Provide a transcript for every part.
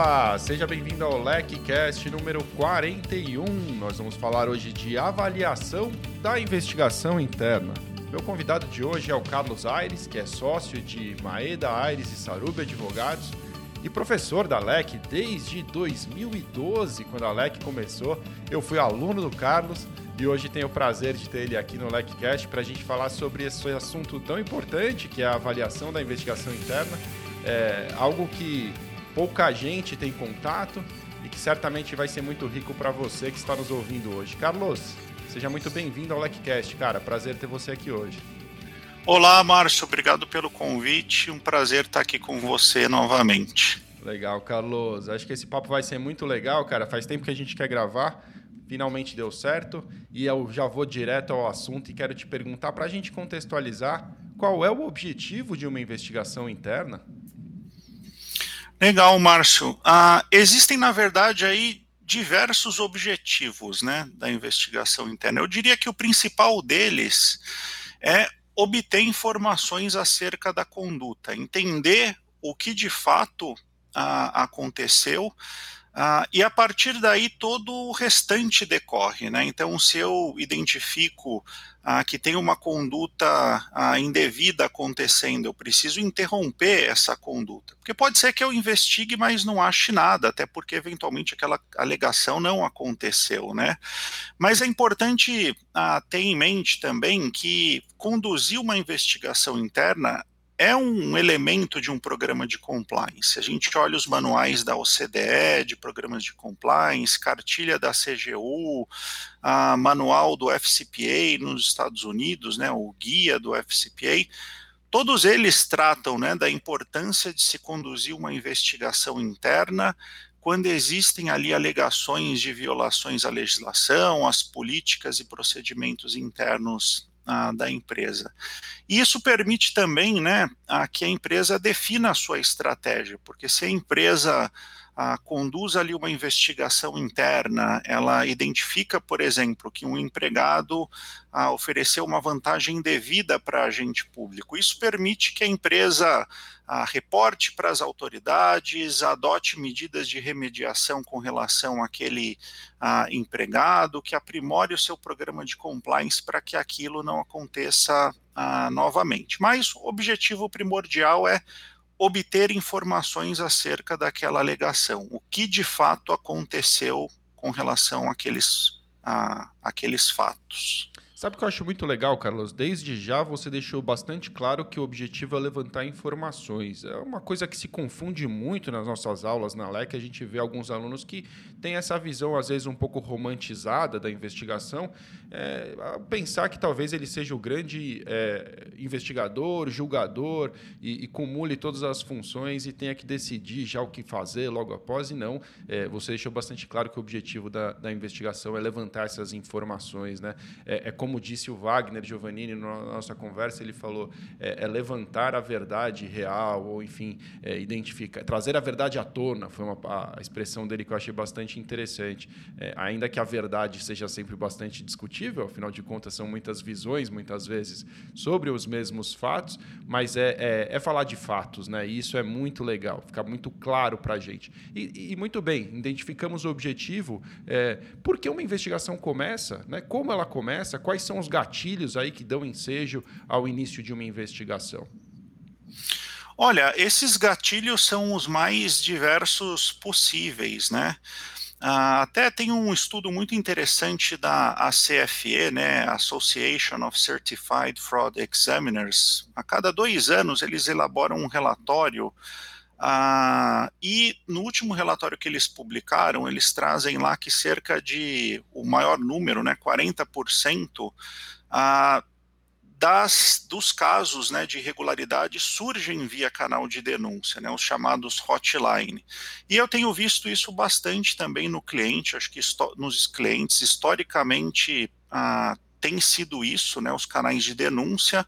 Olá, seja bem-vindo ao LecCast número 41. Nós vamos falar hoje de avaliação da investigação interna. Meu convidado de hoje é o Carlos Aires, que é sócio de Maeda Aires e Sarubi Advogados e professor da LEC desde 2012, quando a LEC começou. Eu fui aluno do Carlos e hoje tenho o prazer de ter ele aqui no LECcast para a gente falar sobre esse assunto tão importante que é a avaliação da investigação interna. É algo que pouca gente tem contato e que certamente vai ser muito rico para você que está nos ouvindo hoje. Carlos, seja muito bem-vindo ao LecCast, cara. Prazer ter você aqui hoje. Olá, Márcio. Obrigado pelo convite. Um prazer estar aqui com você novamente. Legal, Carlos. Acho que esse papo vai ser muito legal, cara. Faz tempo que a gente quer gravar. Finalmente deu certo. E eu já vou direto ao assunto e quero te perguntar para a gente contextualizar qual é o objetivo de uma investigação interna. Legal, Márcio. Ah, existem, na verdade, aí diversos objetivos né, da investigação interna. Eu diria que o principal deles é obter informações acerca da conduta, entender o que de fato aconteceu, ah, e a partir daí todo o restante decorre. Né? Então, se eu identifico ah, que tem uma conduta ah, indevida acontecendo, eu preciso interromper essa conduta. Porque pode ser que eu investigue, mas não ache nada, até porque eventualmente aquela alegação não aconteceu. Né? Mas é importante ah, ter em mente também que conduzir uma investigação interna é um elemento de um programa de compliance. A gente olha os manuais da OCDE, de programas de compliance, cartilha da CGU, a manual do FCPA nos Estados Unidos, né, o guia do FCPA. Todos eles tratam né, da importância de se conduzir uma investigação interna quando existem ali alegações de violações à legislação, às políticas e procedimentos internos da empresa. E isso permite também né, a que a empresa defina a sua estratégia, porque se a empresa conduz ali uma investigação interna, ela identifica, por exemplo, que um empregado ofereceu uma vantagem devida para agente público. Isso permite que a empresa reporte para as autoridades, adote medidas de remediação com relação àquele empregado, que aprimore o seu programa de compliance para que aquilo não aconteça novamente. Mas o objetivo primordial é obter informações acerca daquela alegação, o que de fato aconteceu com relação àqueles, a àqueles fatos. Sabe o que eu acho muito legal, Carlos? Desde já você deixou bastante claro que o objetivo é levantar informações. É uma coisa que se confunde muito nas nossas aulas na LEC. A gente vê alguns alunos que têm essa visão, às vezes, um pouco romantizada da investigação. É, pensar que talvez ele seja o grande é, investigador, julgador e, e, cumule todas as funções e tenha que decidir já o que fazer logo após. E não, é, você deixou bastante claro que o objetivo da, da investigação é levantar essas informações. Né? É, é como como disse o Wagner Giovannini na nossa conversa, ele falou é, é levantar a verdade real, ou enfim, é, identificar, trazer a verdade à tona, foi uma, a expressão dele que eu achei bastante interessante. É, ainda que a verdade seja sempre bastante discutível, afinal de contas são muitas visões, muitas vezes, sobre os mesmos fatos, mas é, é, é falar de fatos, né? E isso é muito legal, fica muito claro para a gente. E, e, muito bem, identificamos o objetivo, é, por que uma investigação começa, né? como ela começa, quais quais são os gatilhos aí que dão ensejo ao início de uma investigação? Olha, esses gatilhos são os mais diversos possíveis, né? Uh, até tem um estudo muito interessante da ACFE, né, Association of Certified Fraud Examiners. A cada dois anos eles elaboram um relatório ah, e no último relatório que eles publicaram, eles trazem lá que cerca de o maior número, né, 40%, ah, das, dos casos né, de irregularidade surgem via canal de denúncia, né, os chamados hotline. E eu tenho visto isso bastante também no cliente, acho que nos clientes, historicamente, ah, tem sido isso, né, os canais de denúncia,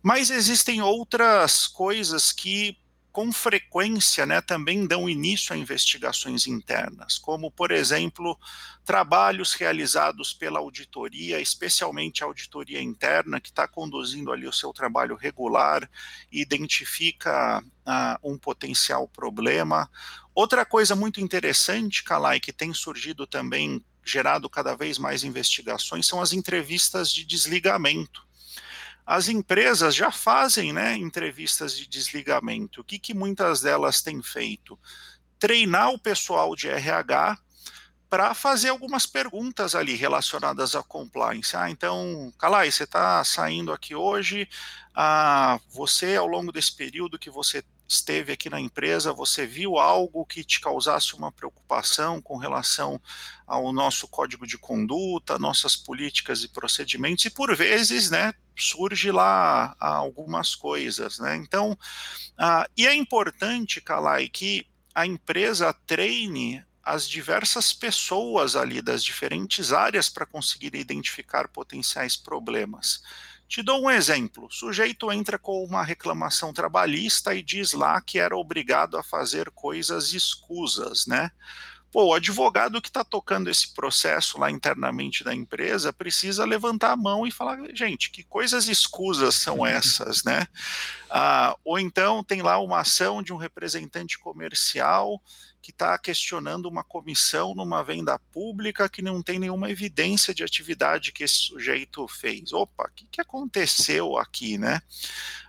mas existem outras coisas que com frequência, né, também dão início a investigações internas, como, por exemplo, trabalhos realizados pela auditoria, especialmente a auditoria interna, que está conduzindo ali o seu trabalho regular e identifica uh, um potencial problema. Outra coisa muito interessante, Kalai, que tem surgido também, gerado cada vez mais investigações, são as entrevistas de desligamento as empresas já fazem né, entrevistas de desligamento. O que, que muitas delas têm feito? Treinar o pessoal de RH para fazer algumas perguntas ali relacionadas à compliance. Ah, então, Calai, você está saindo aqui hoje, ah, você, ao longo desse período que você esteve aqui na empresa, você viu algo que te causasse uma preocupação com relação ao nosso código de conduta, nossas políticas e procedimentos, e por vezes, né, surge lá algumas coisas, né? Então, uh, e é importante, Kalai, que a empresa treine as diversas pessoas ali das diferentes áreas para conseguir identificar potenciais problemas. Te dou um exemplo: o sujeito entra com uma reclamação trabalhista e diz lá que era obrigado a fazer coisas escusas, né? Pô, o advogado que está tocando esse processo lá internamente da empresa precisa levantar a mão e falar, gente, que coisas escusas são essas, né? Ah, ou então tem lá uma ação de um representante comercial que está questionando uma comissão numa venda pública que não tem nenhuma evidência de atividade que esse sujeito fez. Opa, o que, que aconteceu aqui, né?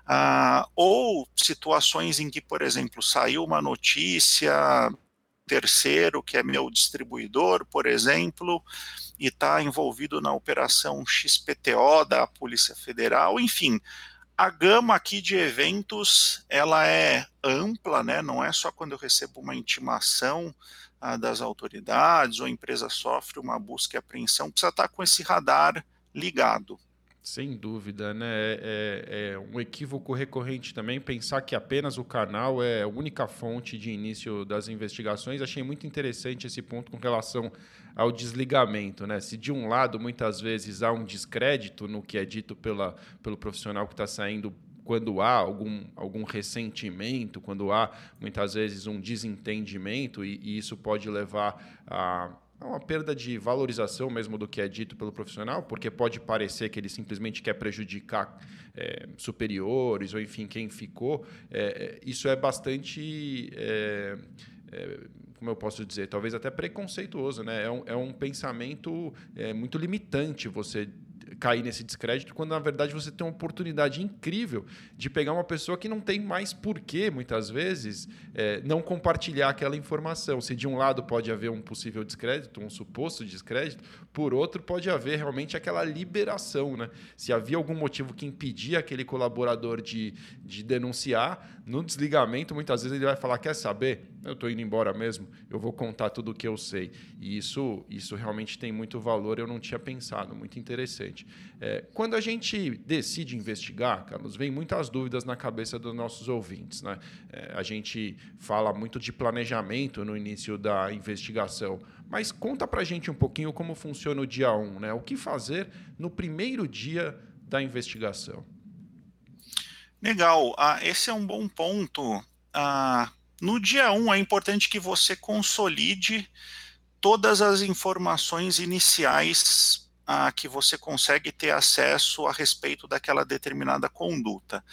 Ah, ou situações em que, por exemplo, saiu uma notícia terceiro, que é meu distribuidor, por exemplo, e está envolvido na operação XPTO da Polícia Federal, enfim, a gama aqui de eventos ela é ampla, né? Não é só quando eu recebo uma intimação ah, das autoridades ou a empresa sofre uma busca e apreensão, precisa estar com esse radar ligado. Sem dúvida, né? É, é, é, um equívoco recorrente também pensar que apenas o canal é a única fonte de início das investigações. Achei muito interessante esse ponto com relação ao desligamento, né? Se de um lado muitas vezes há um descrédito no que é dito pela, pelo profissional que está saindo quando há algum, algum ressentimento, quando há muitas vezes um desentendimento, e, e isso pode levar a é uma perda de valorização mesmo do que é dito pelo profissional, porque pode parecer que ele simplesmente quer prejudicar é, superiores ou, enfim, quem ficou. É, isso é bastante. É, é, como eu posso dizer, talvez até preconceituoso, né? É um, é um pensamento é, muito limitante você cair nesse descrédito, quando na verdade você tem uma oportunidade incrível de pegar uma pessoa que não tem mais porquê, muitas vezes, é, não compartilhar aquela informação. Se de um lado pode haver um possível descrédito, um suposto descrédito, por outro pode haver realmente aquela liberação. Né? Se havia algum motivo que impedia aquele colaborador de, de denunciar, no desligamento, muitas vezes ele vai falar: quer saber? Eu estou indo embora mesmo, eu vou contar tudo o que eu sei. E isso, isso realmente tem muito valor, eu não tinha pensado, muito interessante. É, quando a gente decide investigar, Carlos, vem muitas dúvidas na cabeça dos nossos ouvintes. Né? É, a gente fala muito de planejamento no início da investigação, mas conta para a gente um pouquinho como funciona o dia 1, um, né? o que fazer no primeiro dia da investigação. Legal, ah, esse é um bom ponto. Ah, no dia 1 um, é importante que você consolide todas as informações iniciais ah, que você consegue ter acesso a respeito daquela determinada conduta.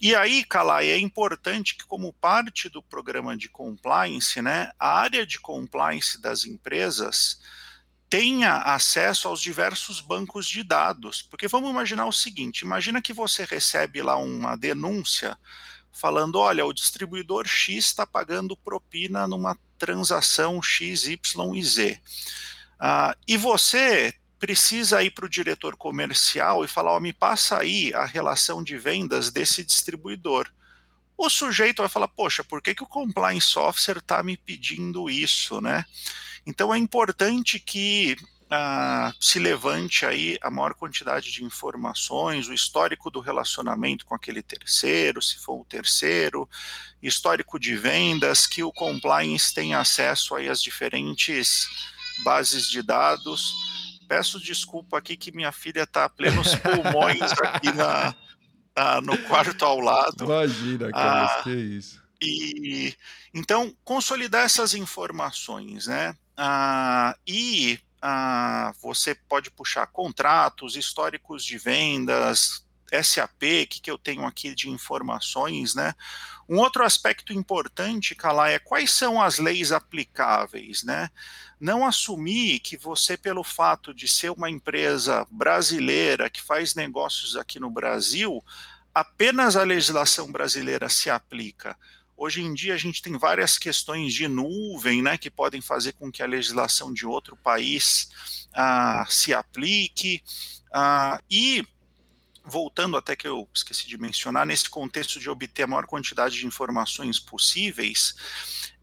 E aí, Calai, é importante que, como parte do programa de compliance, né, a área de compliance das empresas tenha acesso aos diversos bancos de dados. Porque vamos imaginar o seguinte: imagina que você recebe lá uma denúncia falando: olha, o distribuidor X está pagando propina numa transação X, Y e Z. Uh, e você precisa ir para o diretor comercial e falar: oh, me passa aí a relação de vendas desse distribuidor. O sujeito vai falar: poxa, por que, que o compliance officer está me pedindo isso, né? Então é importante que uh, se levante aí a maior quantidade de informações, o histórico do relacionamento com aquele terceiro, se for o terceiro, histórico de vendas, que o compliance tenha acesso aí às diferentes bases de dados. Peço desculpa aqui que minha filha está a plenos pulmões aqui na, no quarto ao lado. Imagina, cara, ah, que isso E então consolidar essas informações, né? Ah, e ah, você pode puxar contratos, históricos de vendas, SAP, o que, que eu tenho aqui de informações, né? Um outro aspecto importante, Calá, é quais são as leis aplicáveis, né? Não assumir que você, pelo fato de ser uma empresa brasileira que faz negócios aqui no Brasil, apenas a legislação brasileira se aplica. Hoje em dia a gente tem várias questões de nuvem, né, que podem fazer com que a legislação de outro país ah, se aplique. Ah, e voltando até que eu esqueci de mencionar, nesse contexto de obter a maior quantidade de informações possíveis,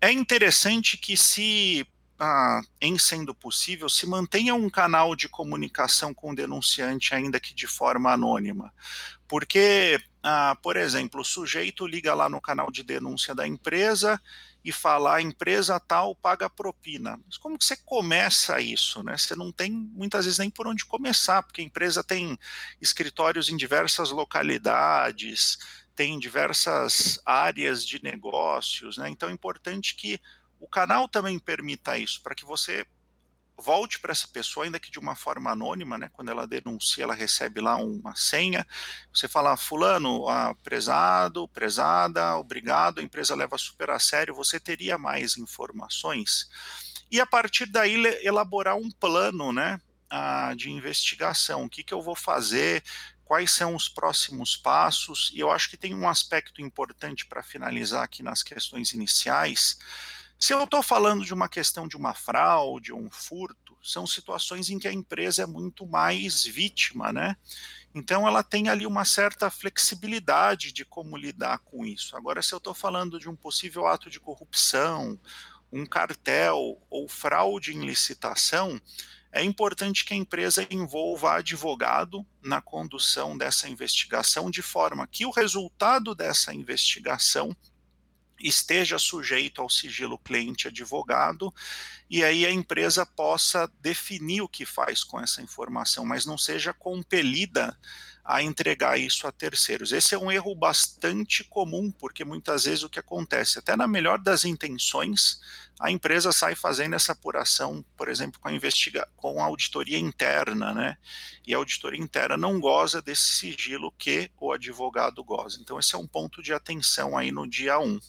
é interessante que se ah, em sendo possível, se mantenha um canal de comunicação com o denunciante, ainda que de forma anônima. Porque, ah, por exemplo, o sujeito liga lá no canal de denúncia da empresa e fala, a empresa tal paga propina. Mas como que você começa isso? Né? Você não tem muitas vezes nem por onde começar, porque a empresa tem escritórios em diversas localidades, tem diversas áreas de negócios, né? Então é importante que o canal também permita isso, para que você volte para essa pessoa, ainda que de uma forma anônima, né? Quando ela denuncia, ela recebe lá uma senha. Você fala, fulano, ah, prezado, prezada, obrigado, a empresa leva super a sério, você teria mais informações. E a partir daí elaborar um plano, né? Ah, de investigação. O que, que eu vou fazer? Quais são os próximos passos? E eu acho que tem um aspecto importante para finalizar aqui nas questões iniciais se eu estou falando de uma questão de uma fraude, um furto, são situações em que a empresa é muito mais vítima, né? Então ela tem ali uma certa flexibilidade de como lidar com isso. Agora, se eu estou falando de um possível ato de corrupção, um cartel ou fraude em licitação, é importante que a empresa envolva advogado na condução dessa investigação, de forma que o resultado dessa investigação esteja sujeito ao sigilo cliente-advogado, e aí a empresa possa definir o que faz com essa informação, mas não seja compelida a entregar isso a terceiros. Esse é um erro bastante comum, porque muitas vezes o que acontece, até na melhor das intenções, a empresa sai fazendo essa apuração, por exemplo, com a, investiga com a auditoria interna, né? E a auditoria interna não goza desse sigilo que o advogado goza. Então, esse é um ponto de atenção aí no dia 1.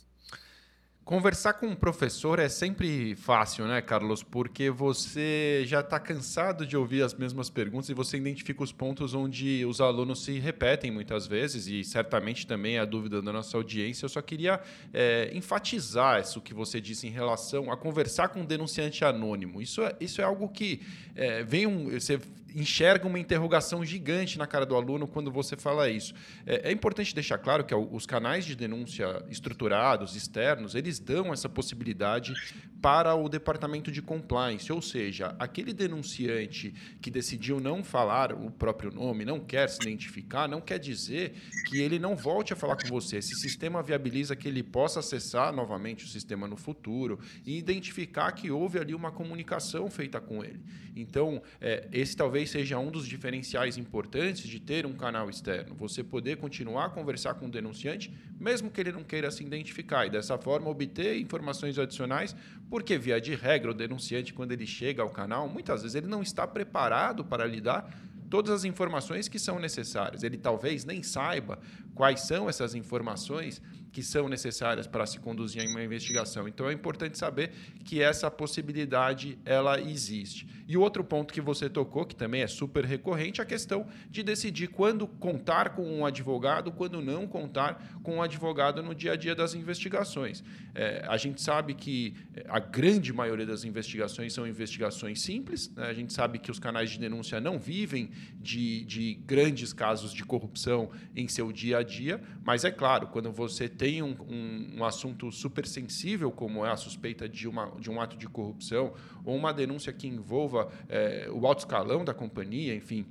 Conversar com um professor é sempre fácil, né, Carlos? Porque você já está cansado de ouvir as mesmas perguntas e você identifica os pontos onde os alunos se repetem muitas vezes, e certamente também é a dúvida da nossa audiência. Eu só queria é, enfatizar isso que você disse em relação a conversar com um denunciante anônimo. Isso é, isso é algo que é, vem um. Você enxerga uma interrogação gigante na cara do aluno quando você fala isso. É, é importante deixar claro que os canais de denúncia estruturados, externos, eles dão essa possibilidade para o departamento de compliance, ou seja, aquele denunciante que decidiu não falar o próprio nome, não quer se identificar, não quer dizer que ele não volte a falar com você. Esse sistema viabiliza que ele possa acessar novamente o sistema no futuro e identificar que houve ali uma comunicação feita com ele. Então, é, esse talvez seja um dos diferenciais importantes de ter um canal externo. Você poder continuar a conversar com o denunciante, mesmo que ele não queira se identificar, e dessa forma obter informações adicionais, porque, via de regra, o denunciante, quando ele chega ao canal, muitas vezes ele não está preparado para lidar todas as informações que são necessárias. Ele talvez nem saiba quais são essas informações que são necessárias para se conduzir uma investigação. Então é importante saber que essa possibilidade ela existe. E outro ponto que você tocou, que também é super recorrente, é a questão de decidir quando contar com um advogado, quando não contar com um advogado no dia a dia das investigações. É, a gente sabe que a grande maioria das investigações são investigações simples, né? a gente sabe que os canais de denúncia não vivem de, de grandes casos de corrupção em seu dia a dia, mas é claro, quando você tem tem um, um, um, assunto super sensível, como é a suspeita de, uma, de um ato de corrupção, ou uma denúncia que envolva é, o alto escalão da companhia, enfim.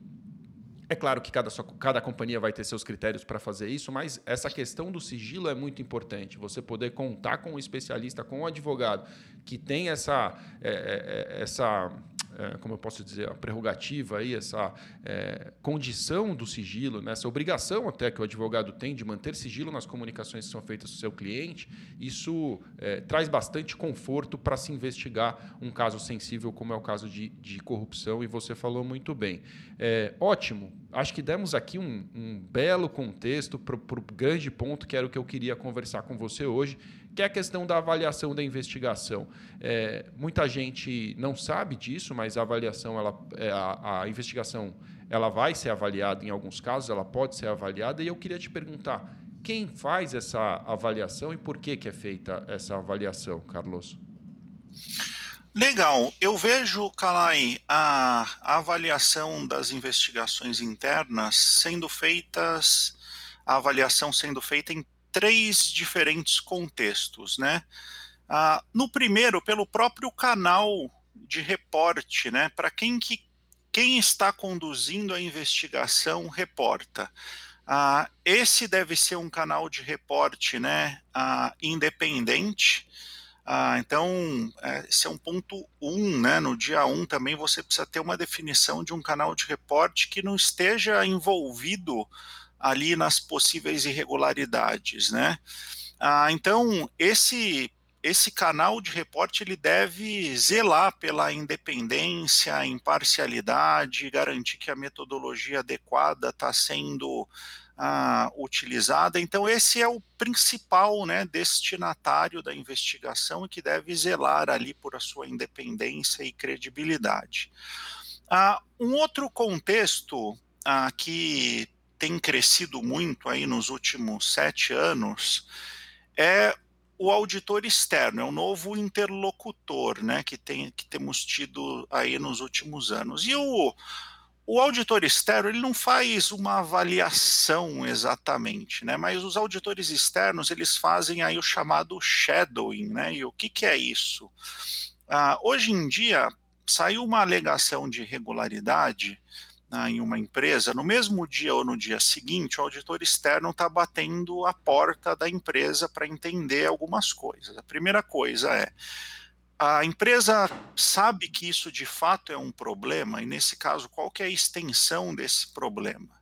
É claro que cada, cada companhia vai ter seus critérios para fazer isso, mas essa questão do sigilo é muito importante. Você poder contar com um especialista, com um advogado que tem essa, é, é, essa é, como eu posso dizer, a prerrogativa aí, essa é, condição do sigilo, né, essa obrigação até que o advogado tem de manter sigilo nas comunicações que são feitas com o seu cliente, isso é, traz bastante conforto para se investigar um caso sensível como é o caso de, de corrupção e você falou muito bem. É, ótimo, acho que demos aqui um, um belo contexto para o grande ponto que era o que eu queria conversar com você hoje, que é a questão da avaliação da investigação. É, muita gente não sabe disso, mas a avaliação, ela, é, a, a, investigação, ela vai ser avaliada em alguns casos, ela pode ser avaliada, e eu queria te perguntar, quem faz essa avaliação e por que, que é feita essa avaliação, Carlos? Legal. Eu vejo, Kalai, a, a avaliação das investigações internas sendo feitas, a avaliação sendo feita em três diferentes contextos, né? Ah, no primeiro, pelo próprio canal de reporte, né? Para quem que quem está conduzindo a investigação reporta. Ah, esse deve ser um canal de reporte, né? Ah, independente. Ah, então, é, esse é um ponto 1, um, né? No dia 1 um, também você precisa ter uma definição de um canal de reporte que não esteja envolvido ali nas possíveis irregularidades, né? Ah, então, esse esse canal de reporte ele deve zelar pela independência, imparcialidade, garantir que a metodologia adequada está sendo ah, utilizada. Então, esse é o principal né, destinatário da investigação e que deve zelar ali por a sua independência e credibilidade. Ah, um outro contexto ah, que tem crescido muito aí nos últimos sete anos é o auditor externo, é um novo interlocutor, né, que, tem, que temos tido aí nos últimos anos. E o, o auditor externo, ele não faz uma avaliação exatamente, né, mas os auditores externos, eles fazem aí o chamado shadowing, né, e o que, que é isso? Ah, hoje em dia, saiu uma alegação de irregularidade né, em uma empresa, no mesmo dia ou no dia seguinte, o auditor externo está batendo a porta da empresa para entender algumas coisas. A primeira coisa é a empresa sabe que isso de fato é um problema, e nesse caso, qual que é a extensão desse problema?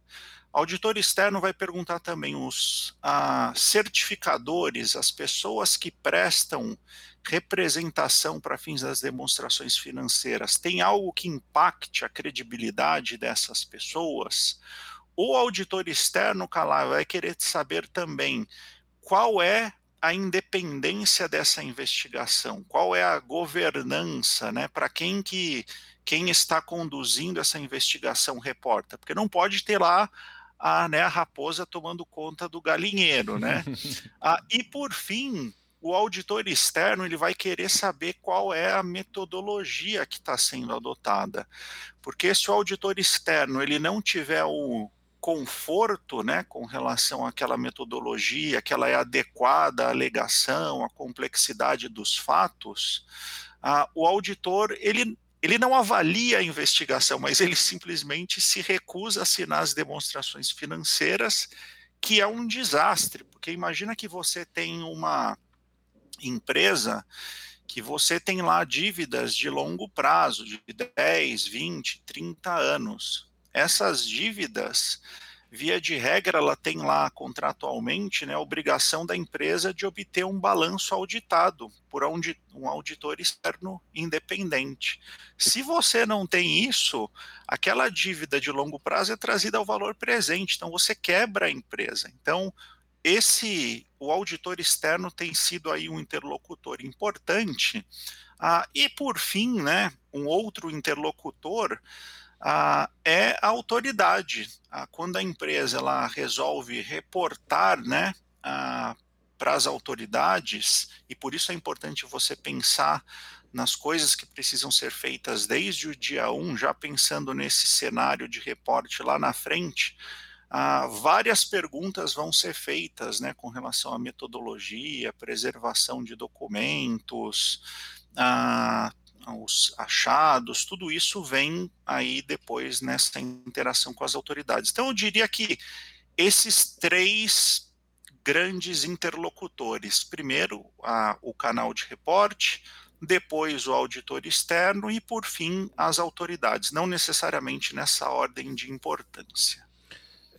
Auditor externo vai perguntar também os a, certificadores, as pessoas que prestam representação para fins das demonstrações financeiras tem algo que impacte a credibilidade dessas pessoas, o auditor externo, Calá, vai querer saber também qual é a independência dessa investigação, qual é a governança, né, para quem que quem está conduzindo essa investigação reporta, porque não pode ter lá a, né, a raposa tomando conta do galinheiro, né? ah, e por fim, o auditor externo ele vai querer saber qual é a metodologia que está sendo adotada, porque se o auditor externo ele não tiver o conforto, né, com relação àquela metodologia, que ela é adequada à alegação, à complexidade dos fatos, o auditor ele ele não avalia a investigação, mas ele simplesmente se recusa a assinar as demonstrações financeiras, que é um desastre, porque imagina que você tem uma empresa que você tem lá dívidas de longo prazo, de 10, 20, 30 anos. Essas dívidas, via de regra, ela tem lá contratualmente né, a obrigação da empresa de obter um balanço auditado por um auditor externo independente. Se você não tem isso, aquela dívida de longo prazo é trazida ao valor presente, então você quebra a empresa. Então, esse o auditor externo tem sido aí um interlocutor importante. Ah, e por fim, né, um outro interlocutor ah, é a autoridade. Ah, quando a empresa ela resolve reportar, né, ah, para as autoridades, e por isso é importante você pensar nas coisas que precisam ser feitas desde o dia 1, já pensando nesse cenário de reporte lá na frente, ah, várias perguntas vão ser feitas né, com relação à metodologia, preservação de documentos, ah, os achados, tudo isso vem aí depois nessa interação com as autoridades. Então, eu diria que esses três grandes interlocutores: primeiro, a, o canal de reporte, depois o auditor externo e, por fim, as autoridades, não necessariamente nessa ordem de importância.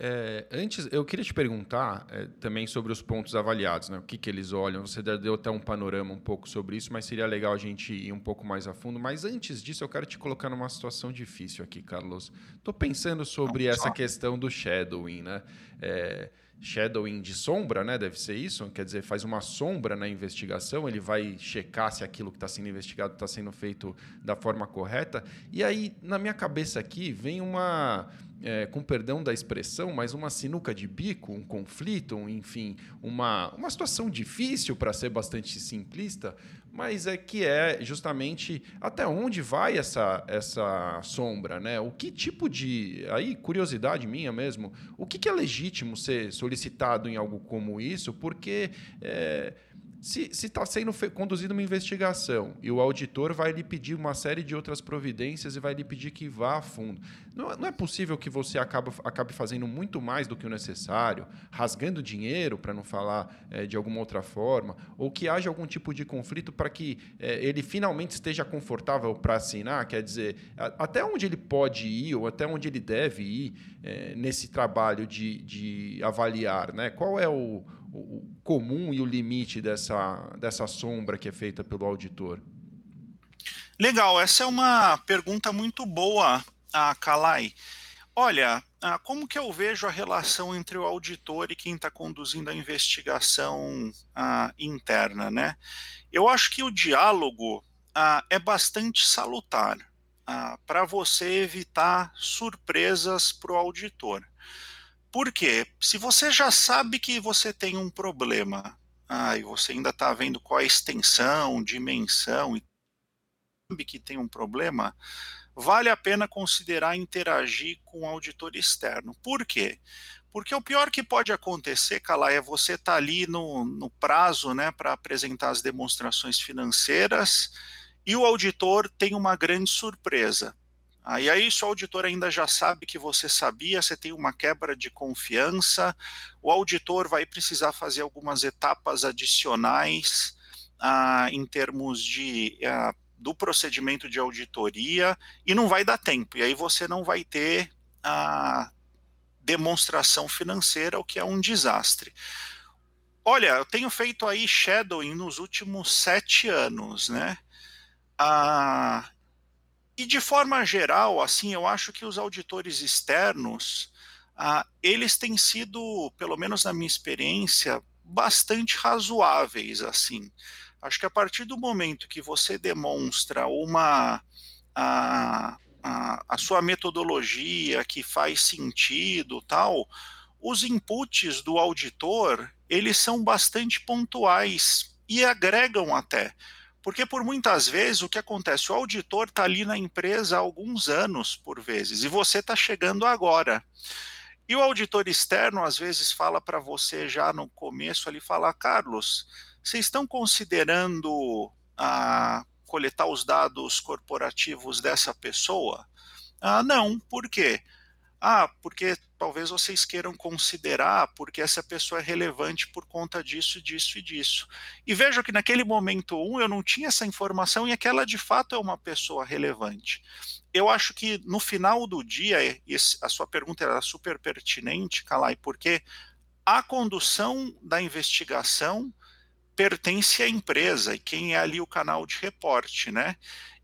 É, antes, eu queria te perguntar é, também sobre os pontos avaliados, né? o que, que eles olham. Você deu até um panorama um pouco sobre isso, mas seria legal a gente ir um pouco mais a fundo. Mas antes disso, eu quero te colocar numa situação difícil aqui, Carlos. Estou pensando sobre essa questão do shadowing, né? É, shadowing de sombra, né? Deve ser isso. Quer dizer, faz uma sombra na investigação, ele vai checar se aquilo que está sendo investigado está sendo feito da forma correta. E aí, na minha cabeça aqui, vem uma é, com perdão da expressão, mas uma sinuca de bico, um conflito, um, enfim, uma, uma situação difícil para ser bastante simplista, mas é que é justamente até onde vai essa, essa sombra, né? O que tipo de. Aí, curiosidade minha mesmo, o que, que é legítimo ser solicitado em algo como isso? Porque. É, se está sendo conduzida uma investigação e o auditor vai lhe pedir uma série de outras providências e vai lhe pedir que vá a fundo, não, não é possível que você acabe, fazendo muito mais do que o necessário, rasgando dinheiro, para não falar é, de alguma outra forma, ou que haja algum tipo de conflito para que é, ele finalmente esteja confortável para assinar? Quer dizer, a, até onde ele pode ir ou até onde ele deve ir é, nesse trabalho de, de avaliar? Né? Qual é o o comum e o limite dessa, dessa sombra que é feita pelo auditor? Legal, essa é uma pergunta muito boa, a Kalai. Olha, como que eu vejo a relação entre o auditor e quem está conduzindo a investigação interna, né? Eu acho que o diálogo é bastante salutar para você evitar surpresas para o auditor. Por quê? Se você já sabe que você tem um problema, ah, e você ainda está vendo qual é a extensão, dimensão, e sabe que tem um problema, vale a pena considerar interagir com o auditor externo. Por quê? Porque o pior que pode acontecer, Calá, é você estar tá ali no, no prazo né, para apresentar as demonstrações financeiras e o auditor tem uma grande surpresa. Aí, aí o auditor ainda já sabe que você sabia, você tem uma quebra de confiança, o auditor vai precisar fazer algumas etapas adicionais ah, em termos de ah, do procedimento de auditoria e não vai dar tempo. E aí você não vai ter a demonstração financeira, o que é um desastre. Olha, eu tenho feito aí shadowing nos últimos sete anos, né? Ah, e de forma geral, assim, eu acho que os auditores externos, ah, eles têm sido, pelo menos na minha experiência, bastante razoáveis, assim. Acho que a partir do momento que você demonstra uma a, a, a sua metodologia que faz sentido, tal, os inputs do auditor eles são bastante pontuais e agregam até. Porque por muitas vezes o que acontece, o auditor está ali na empresa há alguns anos, por vezes, e você está chegando agora. E o auditor externo às vezes fala para você já no começo ali, fala, Carlos, vocês estão considerando ah, coletar os dados corporativos dessa pessoa? Ah, não, por quê? Ah, porque talvez vocês queiram considerar porque essa pessoa é relevante por conta disso, disso e disso. E vejo que naquele momento um eu não tinha essa informação e aquela de fato é uma pessoa relevante. Eu acho que no final do dia, esse, a sua pergunta era super pertinente, Kalai, porque a condução da investigação pertence à empresa e quem é ali o canal de reporte, né?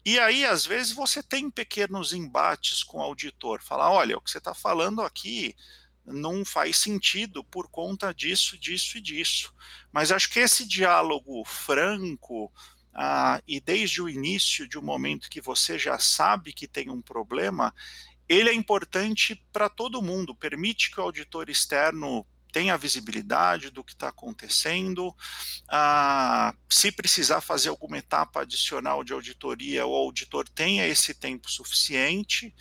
E aí, às vezes, você tem pequenos embates com o auditor, falar, olha, o que você está falando aqui não faz sentido por conta disso, disso e disso. Mas acho que esse diálogo franco, ah, e desde o início de um momento que você já sabe que tem um problema, ele é importante para todo mundo, permite que o auditor externo tenha visibilidade do que está acontecendo. Ah, se precisar fazer alguma etapa adicional de auditoria, o auditor tenha esse tempo suficiente.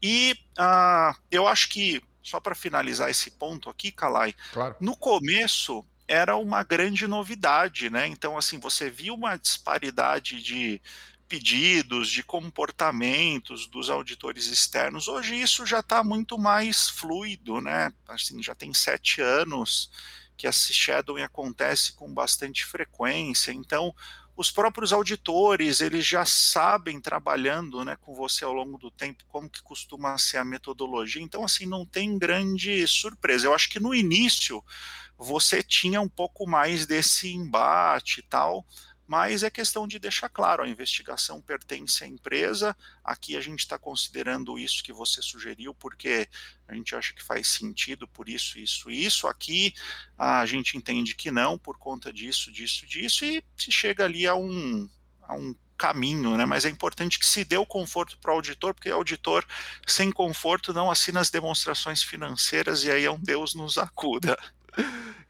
E ah, eu acho que, só para finalizar esse ponto aqui, Kalai, claro. no começo era uma grande novidade, né? Então, assim, você viu uma disparidade de pedidos, de comportamentos dos auditores externos. Hoje isso já está muito mais fluido, né? Assim, já tem sete anos que esse shadowing acontece com bastante frequência. Então, os próprios auditores, eles já sabem, trabalhando né, com você ao longo do tempo, como que costuma ser a metodologia. Então, assim, não tem grande surpresa. Eu acho que no início você tinha um pouco mais desse embate e tal, mas é questão de deixar claro, a investigação pertence à empresa, aqui a gente está considerando isso que você sugeriu, porque a gente acha que faz sentido por isso, isso, isso, aqui a gente entende que não, por conta disso, disso, disso, e se chega ali a um, a um caminho, né? Mas é importante que se dê o conforto para o auditor, porque o auditor sem conforto não assina as demonstrações financeiras e aí é um Deus nos acuda.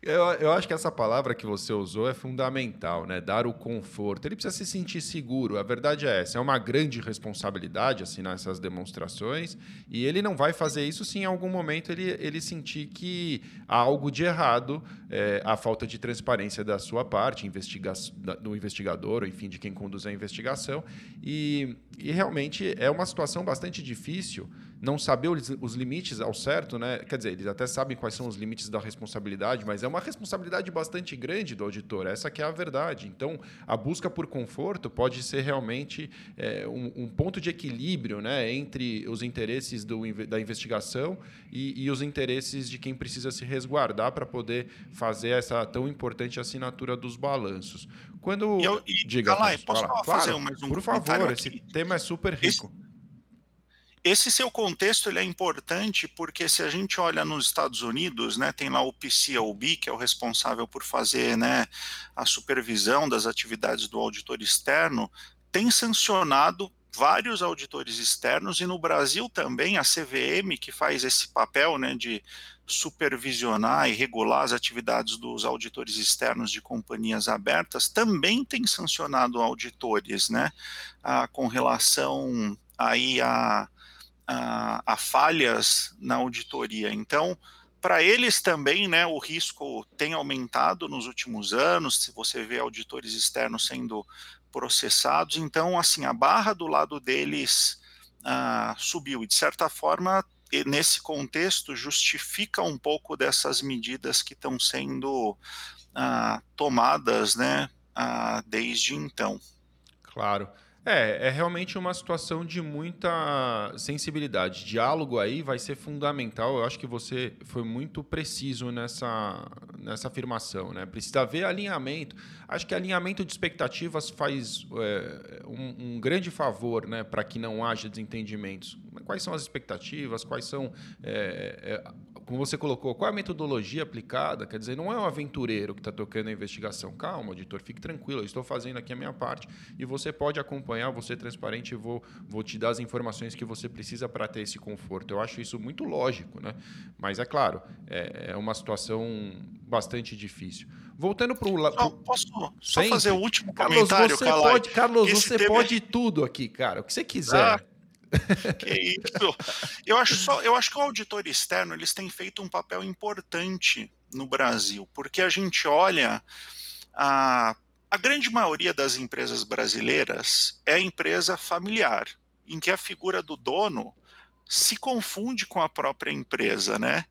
Eu, eu acho que essa palavra que você usou é fundamental, né? Dar o conforto. Ele precisa se sentir seguro. A verdade é essa. É uma grande responsabilidade assinar essas demonstrações e ele não vai fazer isso se em algum momento ele, ele sentir que há algo de errado, é, a falta de transparência da sua parte, investiga do investigador, ou enfim, de quem conduz a investigação. E, e realmente é uma situação bastante difícil não saber os, os, limites ao certo, né? Quer dizer, eles até sabem quais são os limites da responsabilidade, mas é uma responsabilidade bastante grande do auditor. Essa que é a verdade. Então, a busca por conforto pode ser realmente é, um, um, ponto de equilíbrio, né, entre os interesses do, da investigação e, e, os interesses de quem precisa se resguardar para poder fazer essa tão importante assinatura dos balanços. Quando eu, e, diga, Calai, posso falar, fazer mais um Por favor, aqui? esse tema é super rico. Esse esse seu contexto ele é importante porque se a gente olha nos Estados Unidos, né, tem lá o PCOB, que é o responsável por fazer né, a supervisão das atividades do auditor externo, tem sancionado vários auditores externos e no Brasil também a CVM, que faz esse papel né, de supervisionar e regular as atividades dos auditores externos de companhias abertas, também tem sancionado auditores né, a, com relação aí a a, a falhas na auditoria. Então, para eles também, né, o risco tem aumentado nos últimos anos, se você vê auditores externos sendo processados, então, assim, a barra do lado deles uh, subiu, e de certa forma, nesse contexto, justifica um pouco dessas medidas que estão sendo uh, tomadas, né, uh, desde então. Claro. É, é realmente uma situação de muita sensibilidade. Diálogo aí vai ser fundamental. Eu acho que você foi muito preciso nessa, nessa afirmação. Né? Precisa haver alinhamento. Acho que alinhamento de expectativas faz é, um, um, grande favor né, para que não haja desentendimentos. Quais são as expectativas? Quais são é, é, como você colocou, qual é a metodologia aplicada? Quer dizer, não é um aventureiro que está tocando a investigação. Calma, auditor, fique tranquilo, eu estou fazendo aqui a minha parte e você pode acompanhar, vou ser transparente e vou, vou te dar as informações que você precisa para ter esse conforto. Eu acho isso muito lógico, né? Mas é claro, é, é uma situação bastante difícil. Voltando para o lado. Posso só fazer o último Carlos, comentário? Você pode, Carlos, você tema... pode tudo aqui, cara. O que você quiser. Ah que isso. Eu acho, só, eu acho que o auditor externo eles têm feito um papel importante no Brasil, porque a gente olha a, a grande maioria das empresas brasileiras é empresa familiar, em que a figura do dono se confunde com a própria empresa, né?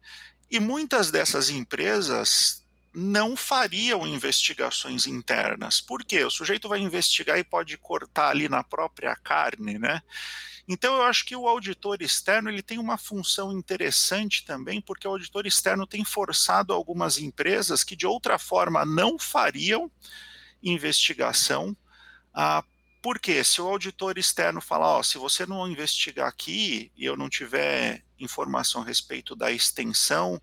E muitas dessas empresas não fariam investigações internas. Por quê? O sujeito vai investigar e pode cortar ali na própria carne, né? Então eu acho que o auditor externo ele tem uma função interessante também, porque o auditor externo tem forçado algumas empresas que de outra forma não fariam investigação. Ah, porque se o auditor externo falar, se você não investigar aqui e eu não tiver informação a respeito da extensão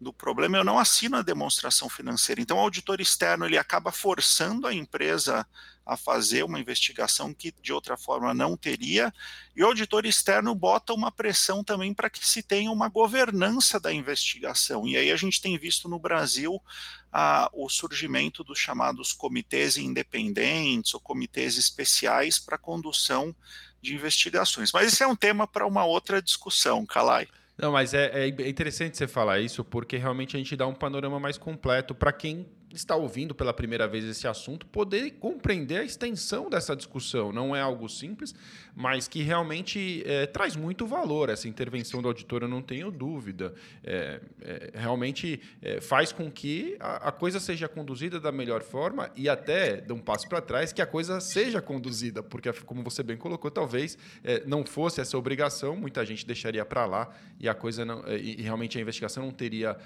do problema, eu não assino a demonstração financeira. Então, o auditor externo ele acaba forçando a empresa a fazer uma investigação que de outra forma não teria, e o auditor externo bota uma pressão também para que se tenha uma governança da investigação. E aí a gente tem visto no Brasil a, o surgimento dos chamados comitês independentes ou comitês especiais para condução de investigações. Mas esse é um tema para uma outra discussão, Calai. Não, mas é, é, interessante você falar isso, porque realmente a gente dá um panorama mais completo para quem está ouvindo pela primeira vez esse assunto poder compreender a extensão dessa discussão. Não é algo simples, mas que realmente é, traz muito valor. Essa intervenção do auditor, eu não tenho dúvida. É, é, realmente é, faz com que a, a, coisa seja conduzida da melhor forma e até, de um passo para trás, que a coisa seja conduzida, porque, como você bem colocou, talvez é, não fosse essa obrigação, muita gente deixaria para lá e a coisa não, é, e realmente a investigação não teria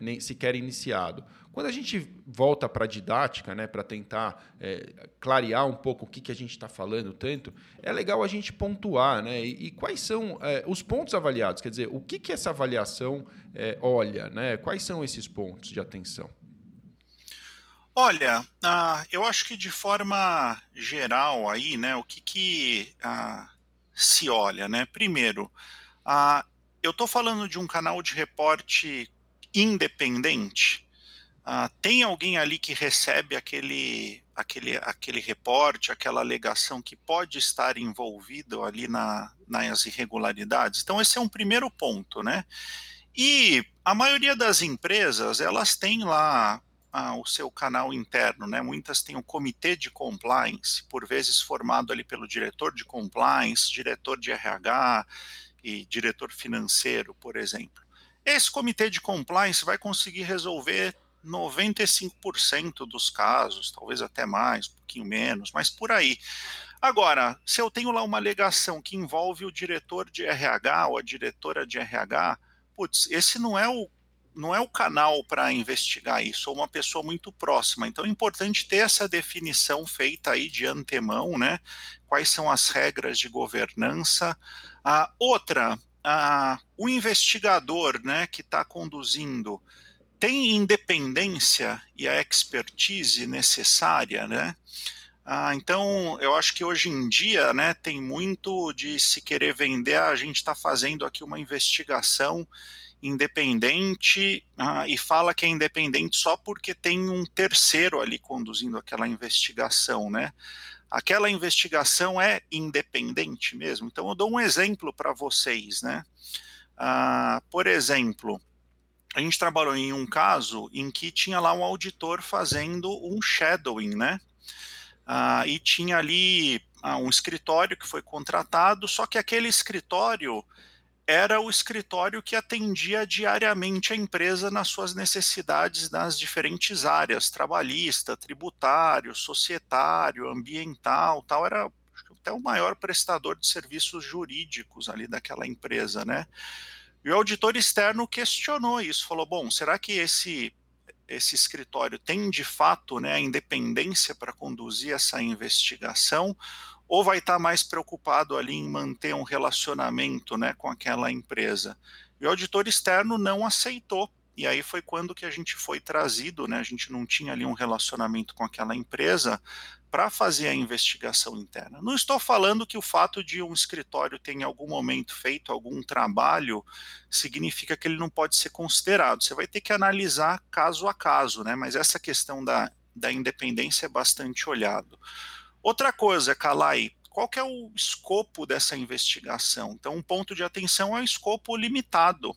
nem sequer iniciado. Quando a gente volta para a didática, né, para tentar é, clarear um pouco o que, que a gente está falando tanto, é legal a gente pontuar, né? E, e quais são é, os pontos avaliados? Quer dizer, o que, que essa avaliação é, olha, né? Quais são esses pontos de atenção? Olha, uh, eu acho que de forma geral aí, né, o que, que uh, se olha, né? Primeiro, uh, eu estou falando de um canal de reporte independente, Uh, tem alguém ali que recebe aquele, aquele, aquele reporte, aquela alegação que pode estar envolvido ali na, nas irregularidades? Então, esse é um primeiro ponto, né? E a maioria das empresas, elas têm lá ah, o seu canal interno, né? Muitas têm um comitê de compliance, por vezes formado ali pelo diretor de compliance, diretor de RH e diretor financeiro, por exemplo. Esse comitê de compliance vai conseguir resolver 95% dos casos, talvez até mais, um pouquinho menos, mas por aí. Agora, se eu tenho lá uma alegação que envolve o diretor de RH ou a diretora de RH, putz, esse não é o não é o canal para investigar isso, ou uma pessoa muito próxima. Então é importante ter essa definição feita aí de antemão, né? Quais são as regras de governança. A outra, a, o investigador, né, que está conduzindo tem independência e a expertise necessária, né? Ah, então, eu acho que hoje em dia, né, tem muito de se querer vender. A gente está fazendo aqui uma investigação independente ah, e fala que é independente só porque tem um terceiro ali conduzindo aquela investigação, né? Aquela investigação é independente mesmo. Então, eu dou um exemplo para vocês, né? Ah, por exemplo, a gente trabalhou em um caso em que tinha lá um auditor fazendo um shadowing, né? Ah, e tinha ali ah, um escritório que foi contratado, só que aquele escritório era o escritório que atendia diariamente a empresa nas suas necessidades nas diferentes áreas, trabalhista, tributário, societário, ambiental, tal, era até o maior prestador de serviços jurídicos ali daquela empresa, né? E o auditor externo questionou isso, falou: bom, será que esse esse escritório tem de fato né, a independência para conduzir essa investigação, ou vai estar tá mais preocupado ali em manter um relacionamento né, com aquela empresa? E o auditor externo não aceitou. E aí foi quando que a gente foi trazido, né? A gente não tinha ali um relacionamento com aquela empresa para fazer a investigação interna. Não estou falando que o fato de um escritório ter em algum momento feito algum trabalho significa que ele não pode ser considerado. Você vai ter que analisar caso a caso, né? Mas essa questão da, da independência é bastante olhado. Outra coisa, Calai, qual que é o escopo dessa investigação? Então, um ponto de atenção é o escopo limitado.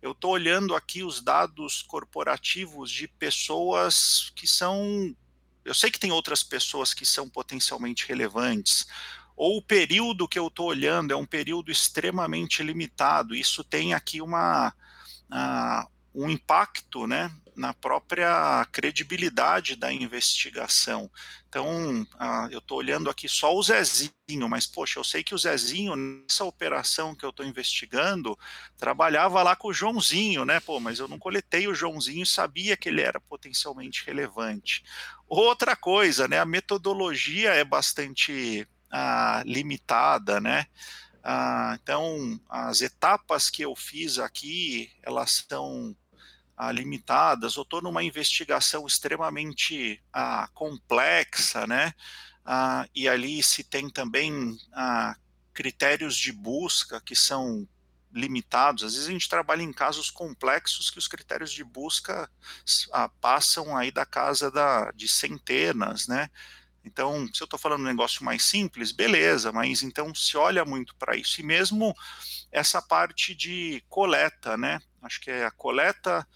Eu estou olhando aqui os dados corporativos de pessoas que são eu sei que tem outras pessoas que são potencialmente relevantes, ou o período que eu estou olhando é um período extremamente limitado. Isso tem aqui uma, uh, um impacto né, na própria credibilidade da investigação. Então, uh, eu estou olhando aqui só o Zezinho, mas, poxa, eu sei que o Zezinho, nessa operação que eu estou investigando, trabalhava lá com o Joãozinho, né? Pô, mas eu não coletei o Joãozinho e sabia que ele era potencialmente relevante. Outra coisa, né? A metodologia é bastante uh, limitada, né? Uh, então, as etapas que eu fiz aqui, elas são ah, limitadas, ou estou numa investigação extremamente ah, complexa, né? Ah, e ali se tem também ah, critérios de busca que são limitados. Às vezes a gente trabalha em casos complexos que os critérios de busca ah, passam aí da casa da, de centenas, né? Então, se eu estou falando um negócio mais simples, beleza, mas então se olha muito para isso. E mesmo essa parte de coleta, né? Acho que é a coleta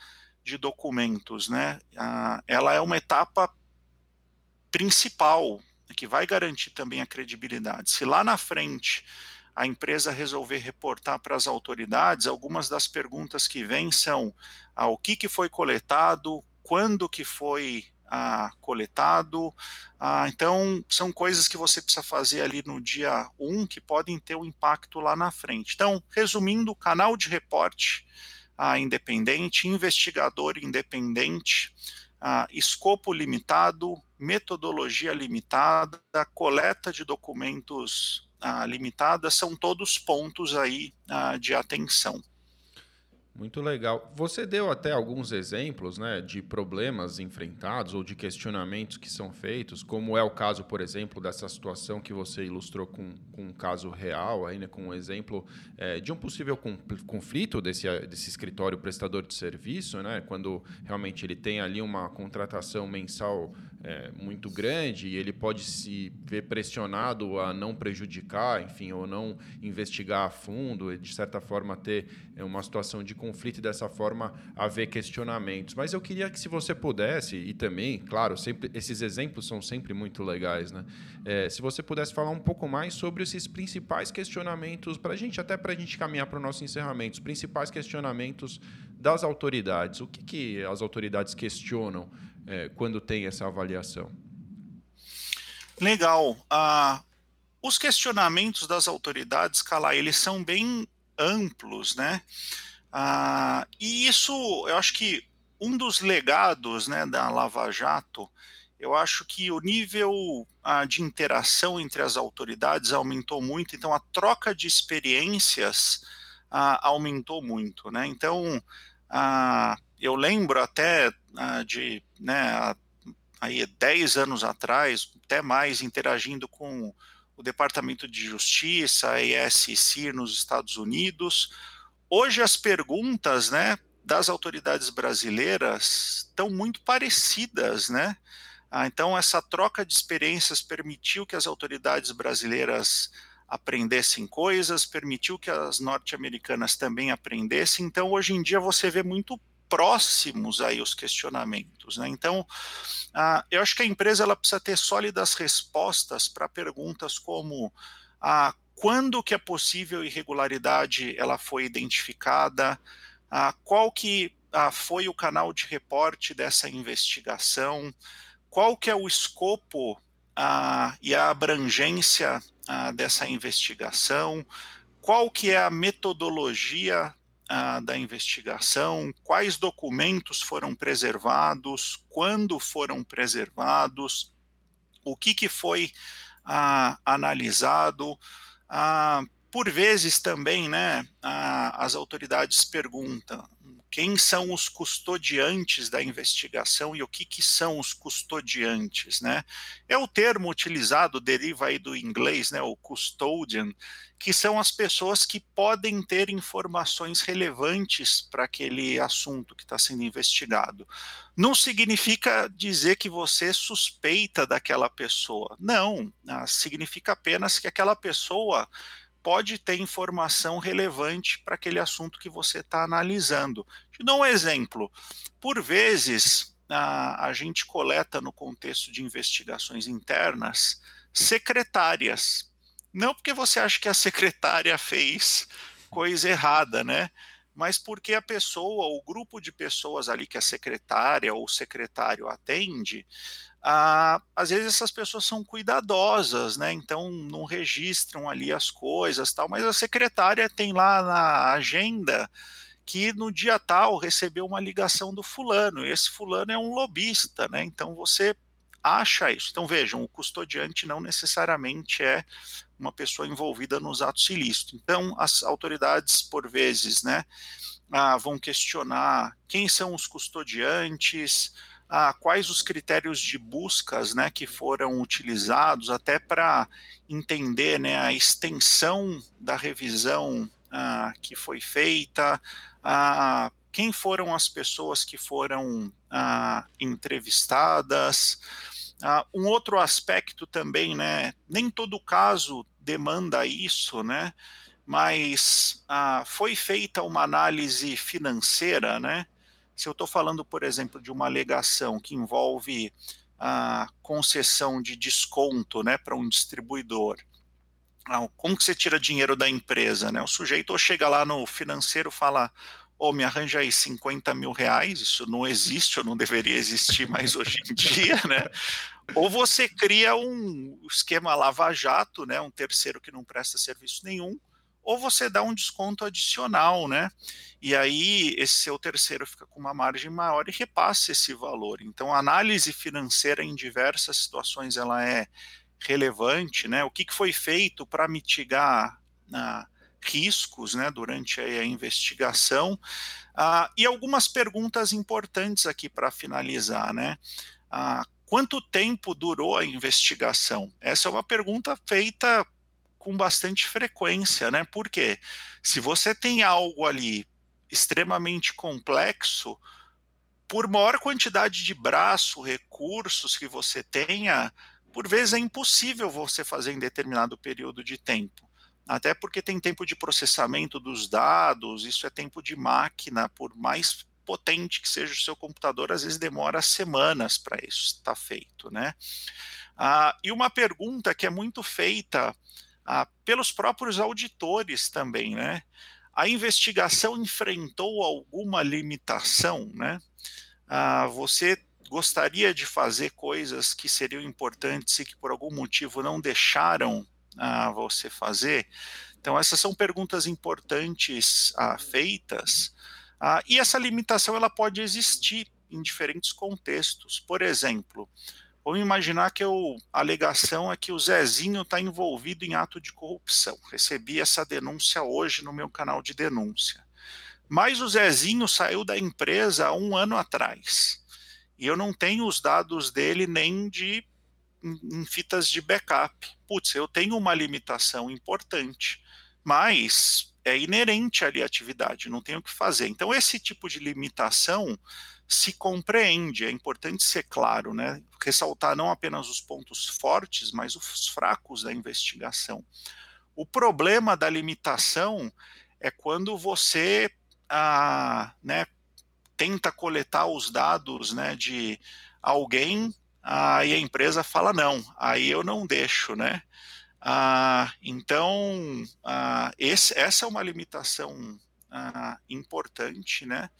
de documentos, né? Ah, ela é uma etapa principal que vai garantir também a credibilidade. Se lá na frente a empresa resolver reportar para as autoridades, algumas das perguntas que vêm são ah, o que, que foi coletado, quando que foi ah, coletado. Ah, então, são coisas que você precisa fazer ali no dia 1 que podem ter um impacto lá na frente. Então, resumindo, canal de reporte ah, independente, investigador independente, ah, escopo limitado, metodologia limitada, coleta de documentos ah, limitada, são todos pontos aí ah, de atenção. Muito legal. Você deu até alguns exemplos né, de problemas enfrentados ou de questionamentos que são feitos, como é o caso, por exemplo, dessa situação que você ilustrou com, com um caso real, aí, né, com um exemplo é, de um possível conflito desse, desse escritório prestador de serviço, né, quando realmente ele tem ali uma contratação mensal é, muito grande e ele pode se ver pressionado a não prejudicar, enfim, ou não investigar a fundo, e de certa forma ter é, uma situação de conflito e dessa forma haver questionamentos. Mas eu queria que se você pudesse, e também, claro, sempre esses exemplos são sempre muito legais, né? É, se você pudesse falar um pouco mais sobre esses principais questionamentos, para a gente, até para a gente caminhar para o nosso encerramento, os principais questionamentos das autoridades. O que, que as autoridades questionam é, quando tem essa avaliação? Legal. Ah, os questionamentos das autoridades, Cala, eles são bem amplos, né? Ah, e isso, eu acho que um dos legados né, da Lava Jato, eu acho que o nível ah, de interação entre as autoridades aumentou muito, então a troca de experiências aumentou muito, né? Então, ah, eu lembro até ah, de, né, aí 10 anos atrás, até mais, interagindo com o Departamento de Justiça, a ESC nos Estados Unidos. Hoje as perguntas, né, das autoridades brasileiras estão muito parecidas, né? Ah, então essa troca de experiências permitiu que as autoridades brasileiras aprendessem coisas, permitiu que as norte-americanas também aprendessem. Então hoje em dia você vê muito próximos aí os questionamentos. Né? Então, ah, eu acho que a empresa ela precisa ter sólidas respostas para perguntas como ah, quando que a possível irregularidade ela foi identificada, ah, qual que ah, foi o canal de reporte dessa investigação, qual que é o escopo ah, e a abrangência dessa investigação, qual que é a metodologia da investigação, quais documentos foram preservados, quando foram preservados, o que, que foi ah, analisado. Ah, por vezes também, né, ah, as autoridades perguntam quem são os custodiantes da investigação e o que, que são os custodiantes, né? É o termo utilizado, deriva aí do inglês, né, o custodian, que são as pessoas que podem ter informações relevantes para aquele assunto que está sendo investigado. Não significa dizer que você suspeita daquela pessoa. Não, ah, significa apenas que aquela pessoa pode ter informação relevante para aquele assunto que você está analisando. Te dou um exemplo. Por vezes, a, a gente coleta no contexto de investigações internas secretárias. Não porque você acha que a secretária fez coisa errada, né? Mas porque a pessoa, o grupo de pessoas ali que a secretária ou o secretário atende, ah, às vezes essas pessoas são cuidadosas, né? Então não registram ali as coisas, tal. Mas a secretária tem lá na agenda que no dia tal recebeu uma ligação do fulano. E esse fulano é um lobista, né? Então você acha isso. Então vejam, o custodiante não necessariamente é uma pessoa envolvida nos atos ilícitos. Então as autoridades por vezes, né, ah, vão questionar quem são os custodiantes ah, quais os critérios de buscas né, que foram utilizados até para entender né, a extensão da revisão ah, que foi feita, ah, quem foram as pessoas que foram ah, entrevistadas. Ah, um outro aspecto também, né, nem todo caso demanda isso, né, mas ah, foi feita uma análise financeira, né, Se eu estou falando, por exemplo, de uma alegação que envolve a concessão de desconto né, para um distribuidor, como que você tira dinheiro da empresa? Né? O sujeito ou chega lá no financeiro e fala, ô, oh, me arranja aí 50 mil reais, isso não existe, ou não deveria existir mais hoje em dia, né? Ou você cria um esquema lava-jato, né? Um terceiro que não presta serviço nenhum, ou você dá um desconto adicional, né? E aí esse seu terceiro fica com uma margem maior e repassa esse valor. Então a análise financeira em diversas situações ela é relevante, né? O que, que foi feito para mitigar ah, riscos, né? Durante a investigação ah, e algumas perguntas importantes aqui para finalizar, né? Ah, quanto tempo durou a investigação? Essa é uma pergunta feita com bastante frequência, né? Porque se você tem algo ali extremamente complexo, por maior quantidade de braço, recursos que você tenha, por vezes é impossível você fazer em determinado período de tempo. Até porque tem tempo de processamento dos dados, isso é tempo de máquina, por mais potente que seja o seu computador, às vezes demora semanas para isso estar feito, né? Ah, e uma pergunta que é muito feita ah, pelos próprios auditores também, né? A investigação enfrentou alguma limitação, né? Ah, você gostaria de fazer coisas que seriam importantes e que por algum motivo não deixaram ah, você fazer? Então essas são perguntas importantes ah, feitas ah, e essa limitação ela pode existir em diferentes contextos. Por exemplo, Vamos imaginar que eu, a alegação é que o Zezinho está envolvido em ato de corrupção. Recebi essa denúncia hoje no meu canal de denúncia. Mas o Zezinho saiu da empresa há um ano atrás. E eu não tenho os dados dele nem de em fitas de backup. Putz, eu tenho uma limitação importante, mas é inerente ali à atividade, não tenho o que fazer. Então, esse tipo de limitação se compreende, é importante ser claro, né? ressaltar não apenas os pontos fortes, mas os fracos da investigação. O problema da limitação é quando você ah, né, tenta coletar os dados né, de alguém ah, e a empresa fala não, aí eu não deixo, né? Ah, então, ah, esse, essa é uma limitação ah, importante, né?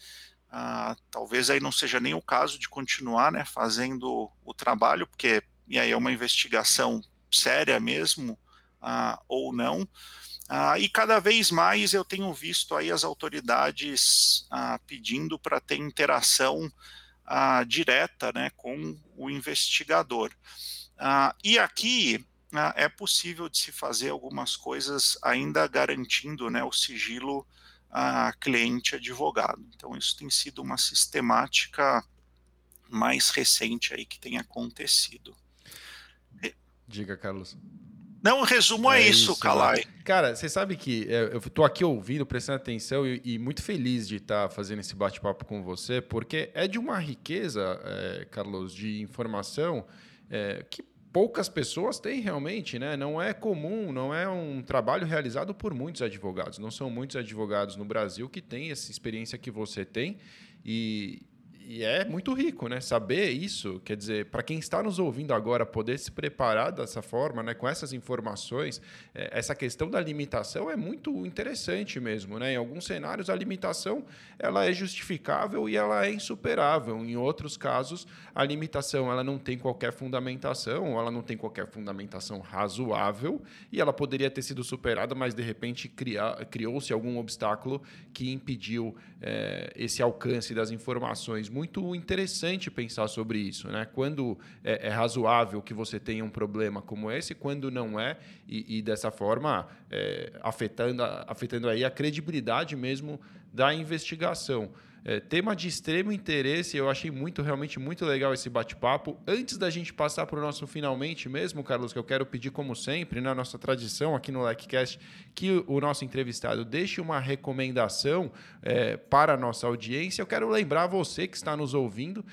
Ah, talvez aí não seja nem o caso de continuar né, fazendo o trabalho, porque e aí é uma investigação séria mesmo, ah, ou não. Ah, e cada vez mais eu tenho visto aí as autoridades pedindo para ter interação direta né, com o investigador. E aqui é possível de se fazer algumas coisas ainda garantindo né, o sigilo a cliente advogado. Então, isso tem sido uma sistemática mais recente aí que tem acontecido. Diga, Carlos. Não, o resumo é, é isso, Calai. Cara, você sabe que é, eu estou aqui ouvindo, prestando atenção e, e muito feliz de estar tá fazendo esse bate-papo com você, porque é de uma riqueza, é, Carlos, de informação é, que poucas pessoas têm realmente, né? Não é comum, não é um trabalho realizado por muitos advogados. Não são muitos advogados no Brasil que têm essa experiência que você tem e, e é muito rico, né? Saber isso, quer dizer, para quem está nos ouvindo agora, poder se preparar dessa forma, né? Com essas informações, é, essa questão da limitação é muito interessante mesmo, né? Em alguns cenários a limitação ela é justificável e ela é insuperável. Em outros casos a limitação ela não tem qualquer fundamentação, ela não tem qualquer fundamentação razoável e ela poderia ter sido superada, mas de repente criou-se algum obstáculo que impediu é, esse alcance das informações muito interessante pensar sobre isso, né? Quando é, é razoável que você tenha um problema como esse, quando não é, e, e dessa forma é, afetando, afetando aí a credibilidade mesmo da investigação. É, tema de extremo interesse, eu achei muito, realmente muito legal esse bate-papo. Antes da gente passar para o nosso finalmente mesmo, Carlos, que eu quero pedir, como sempre, na nossa tradição aqui no LecCast, que o nosso entrevistado deixe uma recomendação é, para a nossa audiência. Eu quero lembrar você que está nos ouvindo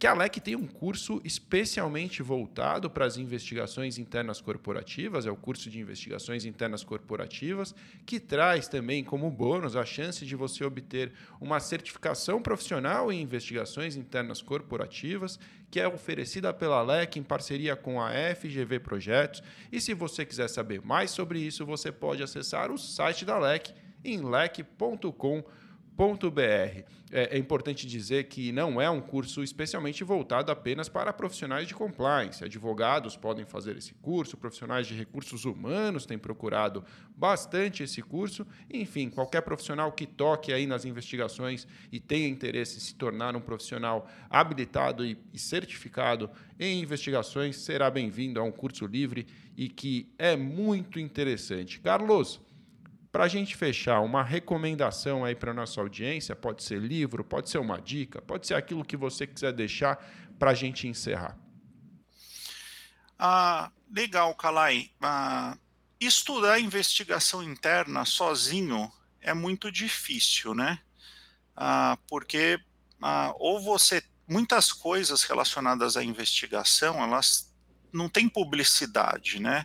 que a LEC tem um curso especialmente voltado para as investigações internas corporativas, é o curso de investigações internas corporativas, que traz também como bônus a chance de você obter uma certificação Educação Profissional em Investigações Internas Corporativas, que é oferecida pela LEC em parceria com a FGV Projetos. E se você quiser saber mais sobre isso, você pode acessar o site da LEC em lec.com.br é, é, importante dizer que não é um curso especialmente voltado apenas para profissionais de compliance. Advogados podem fazer esse curso, profissionais de recursos humanos têm procurado bastante esse curso. Enfim, qualquer profissional que toque aí nas investigações e tenha interesse em se tornar um profissional habilitado e, e certificado em investigações será bem-vindo a um curso livre e que é muito interessante. Carlos, para a gente fechar, uma recomendação aí para a nossa audiência, pode ser livro, pode ser uma dica, pode ser aquilo que você quiser deixar para a gente encerrar. Ah, legal, Kalai. Ah, estudar investigação interna sozinho é muito difícil, né? Ah, porque ah, ou você muitas coisas relacionadas à investigação elas não têm publicidade, né?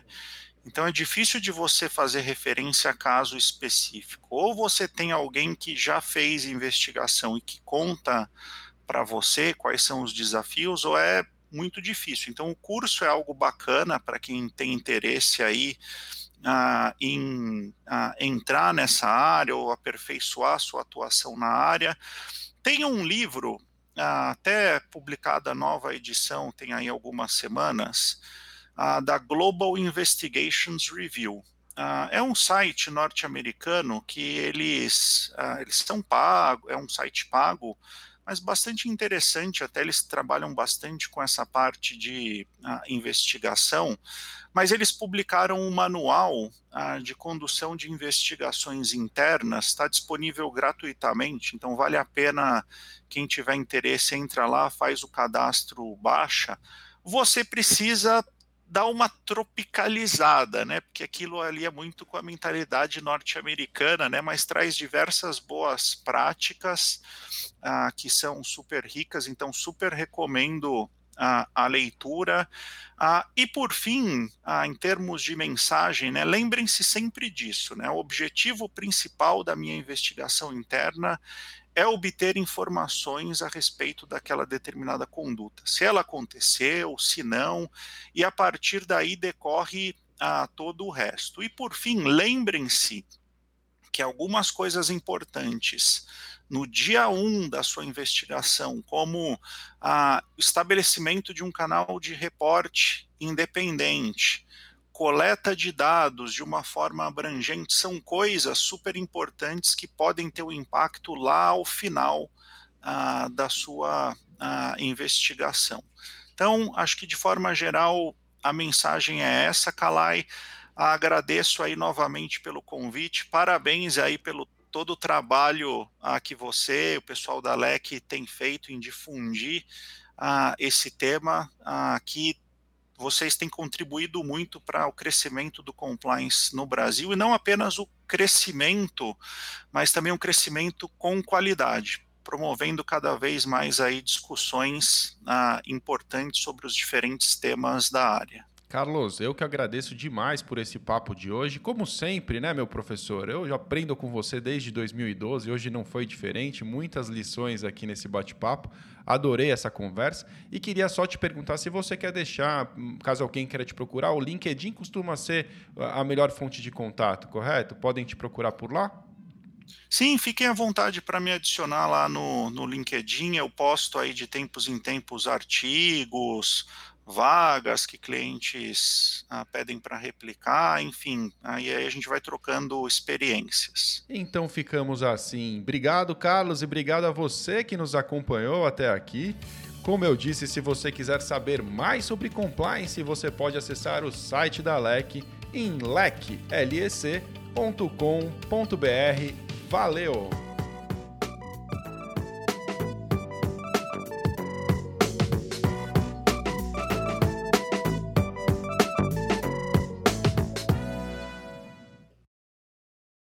Então é difícil de você fazer referência a caso específico. Ou você tem alguém que já fez investigação e que conta para você quais são os desafios, ou é muito difícil. Então o curso é algo bacana para quem tem interesse aí ah, em ah, entrar nessa área ou aperfeiçoar sua atuação na área. Tem um livro, ah, até publicada nova edição, tem aí algumas semanas, uh, da Global Investigations Review. Uh, é um site norte-americano que eles, uh, eles são pagos, é um site pago, mas bastante interessante, até eles trabalham bastante com essa parte de investigação, mas eles publicaram um manual de condução de investigações internas, está disponível gratuitamente, então vale a pena quem tiver interesse entra lá, faz o cadastro, baixa. Você precisa dá uma tropicalizada, né? Porque aquilo ali é muito com a mentalidade norte-americana, né? Mas traz diversas boas práticas ah, que são super ricas, então super recomendo a, a leitura. Ah, e por fim, ah, em termos de mensagem, né, lembrem-se sempre disso. Né, o objetivo principal da minha investigação interna é obter informações a respeito daquela determinada conduta. Se ela aconteceu, se não, e a partir daí decorre a todo o resto. E por fim, lembrem-se que algumas coisas importantes no dia 1 um da sua investigação, como o estabelecimento de um canal de reporte independente, coleta de dados de uma forma abrangente são coisas super importantes que podem ter um impacto lá ao final ah, da sua ah, investigação. Então, acho que de forma geral a mensagem é essa, Kalai. Agradeço aí novamente pelo convite, parabéns aí pelo todo o trabalho ah, que você, o pessoal da LEC tem feito em difundir ah, esse tema, ah, que vocês têm contribuído muito para o crescimento do compliance no Brasil, e não apenas o crescimento, mas também um crescimento com qualidade, promovendo cada vez mais aí discussões ah, importantes sobre os diferentes temas da área. Carlos, eu que agradeço demais por esse papo de hoje. Como sempre, né, meu professor? Eu aprendo com você desde 2012, hoje não foi diferente. Muitas lições aqui nesse bate-papo. Adorei essa conversa e queria só te perguntar se você quer deixar, caso alguém queira te procurar, o LinkedIn costuma ser a melhor fonte de contato, correto? Podem te procurar por lá? Sim, fiquem à vontade para me adicionar lá no, no LinkedIn. Eu posto aí de tempos em tempos artigos, vagas que clientes ah, pedem para replicar, enfim, aí a gente vai trocando experiências. Então ficamos assim. Obrigado, Carlos, e obrigado a você que nos acompanhou até aqui. Como eu disse, se você quiser saber mais sobre compliance, você pode acessar o site da LEC em lec.com.br. Valeu!